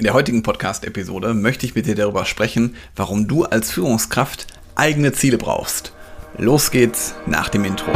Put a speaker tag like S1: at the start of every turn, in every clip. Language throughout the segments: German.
S1: In der heutigen Podcast-Episode möchte ich mit dir darüber sprechen, warum du als Führungskraft eigene Ziele brauchst. Los geht's nach dem Intro.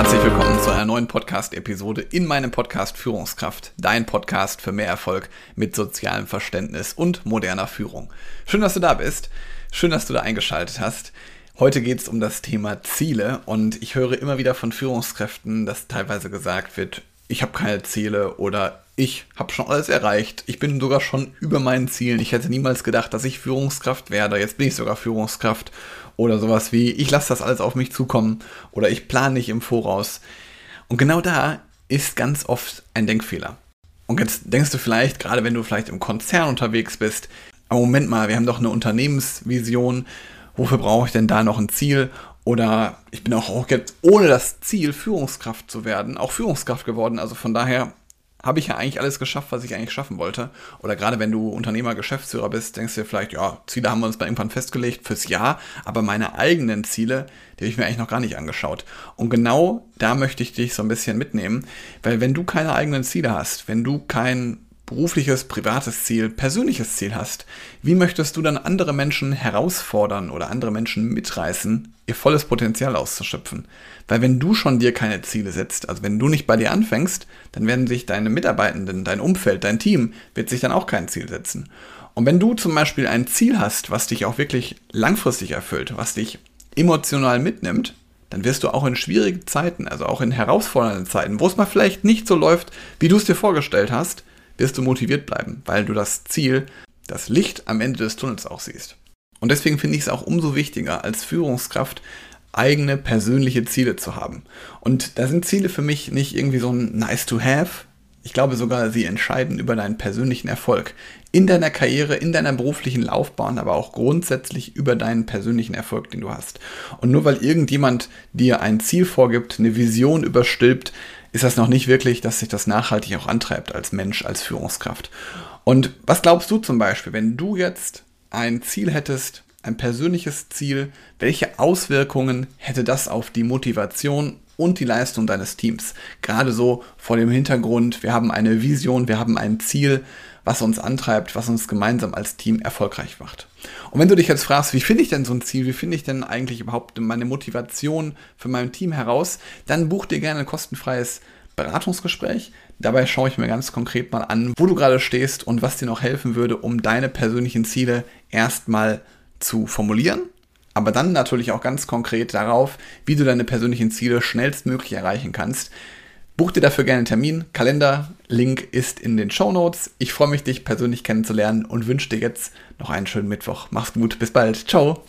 S1: Herzlich willkommen zu einer neuen Podcast-Episode in meinem Podcast Führungskraft, dein Podcast für mehr Erfolg mit sozialem Verständnis und moderner Führung. Schön, dass du da bist. Schön, dass du da eingeschaltet hast. Heute geht es um das Thema Ziele und ich höre immer wieder von Führungskräften, dass teilweise gesagt wird, ich habe keine Ziele oder ich habe schon alles erreicht, ich bin sogar schon über meinen Zielen, ich hätte niemals gedacht, dass ich Führungskraft werde, jetzt bin ich sogar Führungskraft oder sowas wie, ich lasse das alles auf mich zukommen oder ich plane nicht im Voraus. Und genau da ist ganz oft ein Denkfehler. Und jetzt denkst du vielleicht, gerade wenn du vielleicht im Konzern unterwegs bist, aber Moment mal, wir haben doch eine Unternehmensvision, wofür brauche ich denn da noch ein Ziel? Oder ich bin auch jetzt ohne das Ziel, Führungskraft zu werden, auch Führungskraft geworden. Also von daher habe ich ja eigentlich alles geschafft, was ich eigentlich schaffen wollte. Oder gerade wenn du Unternehmer, Geschäftsführer bist, denkst du dir vielleicht, ja, Ziele haben wir uns mal irgendwann festgelegt fürs Jahr, aber meine eigenen Ziele, die habe ich mir eigentlich noch gar nicht angeschaut. Und genau da möchte ich dich so ein bisschen mitnehmen, weil wenn du keine eigenen Ziele hast, wenn du kein berufliches, privates Ziel, persönliches Ziel hast, wie möchtest du dann andere Menschen herausfordern oder andere Menschen mitreißen, ihr volles Potenzial auszuschöpfen? Weil wenn du schon dir keine Ziele setzt, also wenn du nicht bei dir anfängst, dann werden sich deine Mitarbeitenden, dein Umfeld, dein Team, wird sich dann auch kein Ziel setzen. Und wenn du zum Beispiel ein Ziel hast, was dich auch wirklich langfristig erfüllt, was dich emotional mitnimmt, dann wirst du auch in schwierigen Zeiten, also auch in herausfordernden Zeiten, wo es mal vielleicht nicht so läuft, wie du es dir vorgestellt hast, wirst du motiviert bleiben, weil du das Ziel, das Licht am Ende des Tunnels auch siehst. Und deswegen finde ich es auch umso wichtiger, als Führungskraft eigene persönliche Ziele zu haben. Und da sind Ziele für mich nicht irgendwie so ein nice to have. Ich glaube sogar, sie entscheiden über deinen persönlichen Erfolg. In deiner Karriere, in deiner beruflichen Laufbahn, aber auch grundsätzlich über deinen persönlichen Erfolg, den du hast. Und nur weil irgendjemand dir ein Ziel vorgibt, eine Vision überstülpt, ist das noch nicht wirklich, dass sich das nachhaltig auch antreibt als Mensch, als Führungskraft. Und was glaubst du zum Beispiel, wenn du jetzt ein Ziel hättest, ein persönliches Ziel, welche Auswirkungen hätte das auf die Motivation und die Leistung deines Teams? Gerade so vor dem Hintergrund, wir haben eine Vision, wir haben ein Ziel, was uns antreibt, was uns gemeinsam als Team erfolgreich macht. Und wenn du dich jetzt fragst, wie finde ich denn so ein Ziel, wie finde ich denn eigentlich überhaupt meine Motivation für mein Team heraus, dann buch dir gerne ein kostenfreies Beratungsgespräch. Dabei schaue ich mir ganz konkret mal an, wo du gerade stehst und was dir noch helfen würde, um deine persönlichen Ziele erstmal zu formulieren, aber dann natürlich auch ganz konkret darauf, wie du deine persönlichen Ziele schnellstmöglich erreichen kannst. Buch dir dafür gerne einen Termin. Kalender, Link ist in den Show Notes. Ich freue mich, dich persönlich kennenzulernen und wünsche dir jetzt noch einen schönen Mittwoch. Mach's gut, bis bald. Ciao.